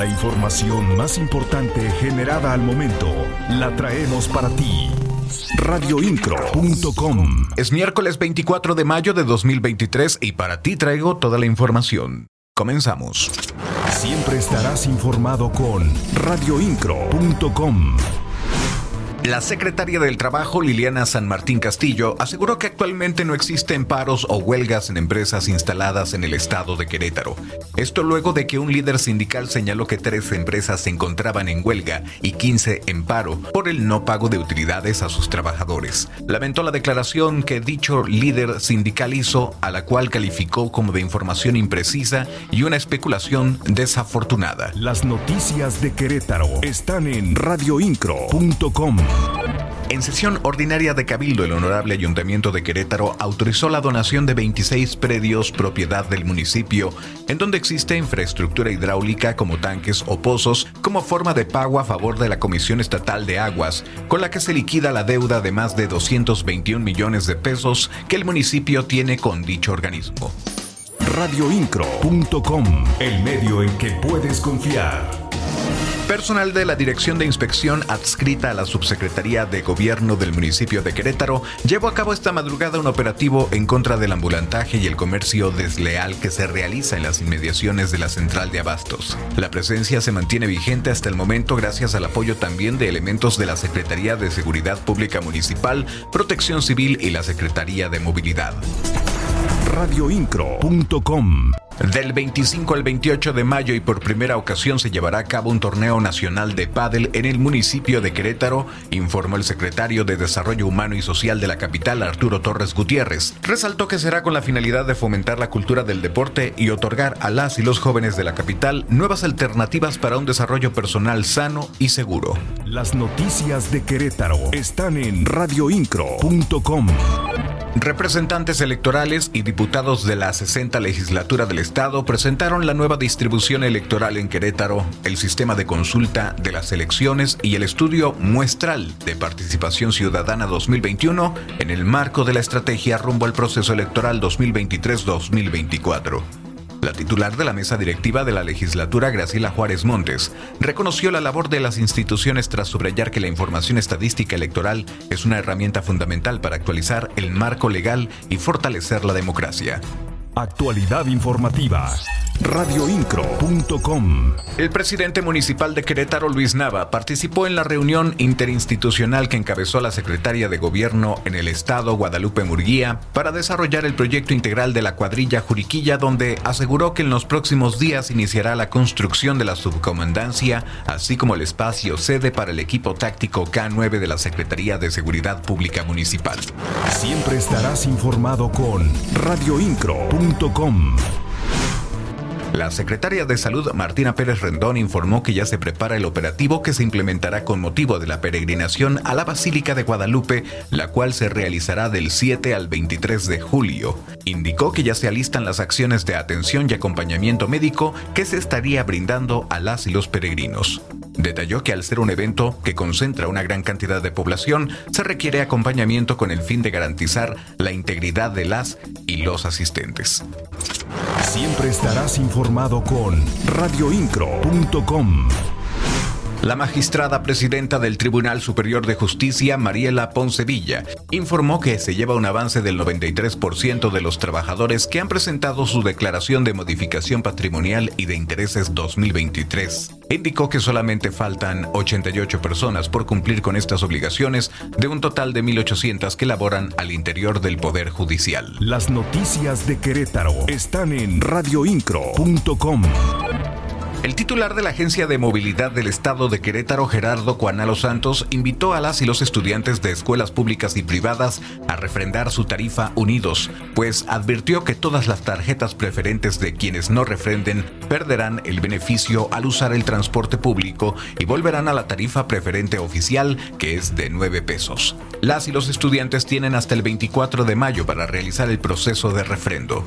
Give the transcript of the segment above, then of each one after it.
La información más importante generada al momento la traemos para ti. Radioincro.com Es miércoles 24 de mayo de 2023 y para ti traigo toda la información. Comenzamos. Siempre estarás informado con radioincro.com. La secretaria del Trabajo, Liliana San Martín Castillo, aseguró que actualmente no existen paros o huelgas en empresas instaladas en el estado de Querétaro. Esto luego de que un líder sindical señaló que tres empresas se encontraban en huelga y 15 en paro por el no pago de utilidades a sus trabajadores. Lamentó la declaración que dicho líder sindical hizo, a la cual calificó como de información imprecisa y una especulación desafortunada. Las noticias de Querétaro están en radioincro.com. En sesión ordinaria de Cabildo, el Honorable Ayuntamiento de Querétaro autorizó la donación de 26 predios propiedad del municipio, en donde existe infraestructura hidráulica como tanques o pozos, como forma de pago a favor de la Comisión Estatal de Aguas, con la que se liquida la deuda de más de 221 millones de pesos que el municipio tiene con dicho organismo. Radioincro.com, el medio en que puedes confiar. Personal de la Dirección de Inspección adscrita a la Subsecretaría de Gobierno del municipio de Querétaro llevó a cabo esta madrugada un operativo en contra del ambulantaje y el comercio desleal que se realiza en las inmediaciones de la central de abastos. La presencia se mantiene vigente hasta el momento gracias al apoyo también de elementos de la Secretaría de Seguridad Pública Municipal, Protección Civil y la Secretaría de Movilidad. Radioincro.com Del 25 al 28 de mayo y por primera ocasión se llevará a cabo un torneo nacional de pádel en el municipio de Querétaro, informó el secretario de Desarrollo Humano y Social de la capital, Arturo Torres Gutiérrez. Resaltó que será con la finalidad de fomentar la cultura del deporte y otorgar a las y los jóvenes de la capital nuevas alternativas para un desarrollo personal sano y seguro. Las noticias de Querétaro están en radioincro.com. Representantes electorales y diputados de la 60 legislatura del Estado presentaron la nueva distribución electoral en Querétaro, el sistema de consulta de las elecciones y el estudio muestral de participación ciudadana 2021 en el marco de la estrategia rumbo al proceso electoral 2023-2024. La titular de la mesa directiva de la legislatura, Graciela Juárez Montes, reconoció la labor de las instituciones tras subrayar que la información estadística electoral es una herramienta fundamental para actualizar el marco legal y fortalecer la democracia. Actualidad informativa. Radioincro.com El presidente municipal de Querétaro, Luis Nava, participó en la reunión interinstitucional que encabezó la secretaria de Gobierno en el Estado, Guadalupe Murguía, para desarrollar el proyecto integral de la cuadrilla Juriquilla, donde aseguró que en los próximos días iniciará la construcción de la subcomandancia, así como el espacio sede para el equipo táctico K9 de la Secretaría de Seguridad Pública Municipal. Siempre estarás informado con radioincro.com. La secretaria de Salud, Martina Pérez Rendón, informó que ya se prepara el operativo que se implementará con motivo de la peregrinación a la Basílica de Guadalupe, la cual se realizará del 7 al 23 de julio. Indicó que ya se alistan las acciones de atención y acompañamiento médico que se estaría brindando a las y los peregrinos. Detalló que al ser un evento que concentra una gran cantidad de población, se requiere acompañamiento con el fin de garantizar la integridad de las y los asistentes. Siempre estarás informado con radioincro.com. La magistrada presidenta del Tribunal Superior de Justicia, Mariela Poncevilla, informó que se lleva un avance del 93% de los trabajadores que han presentado su declaración de modificación patrimonial y de intereses 2023. Indicó que solamente faltan 88 personas por cumplir con estas obligaciones de un total de 1.800 que laboran al interior del Poder Judicial. Las noticias de Querétaro están en radioincro.com. El titular de la Agencia de Movilidad del Estado de Querétaro, Gerardo Cuanalo Santos, invitó a las y los estudiantes de escuelas públicas y privadas a refrendar su tarifa unidos, pues advirtió que todas las tarjetas preferentes de quienes no refrenden perderán el beneficio al usar el transporte público y volverán a la tarifa preferente oficial, que es de 9 pesos. Las y los estudiantes tienen hasta el 24 de mayo para realizar el proceso de refrendo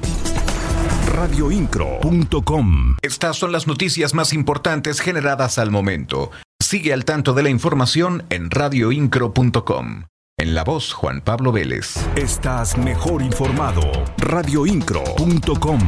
radioincro.com. Estas son las noticias más importantes generadas al momento. Sigue al tanto de la información en radioincro.com. En la voz Juan Pablo Vélez. Estás mejor informado. radioincro.com.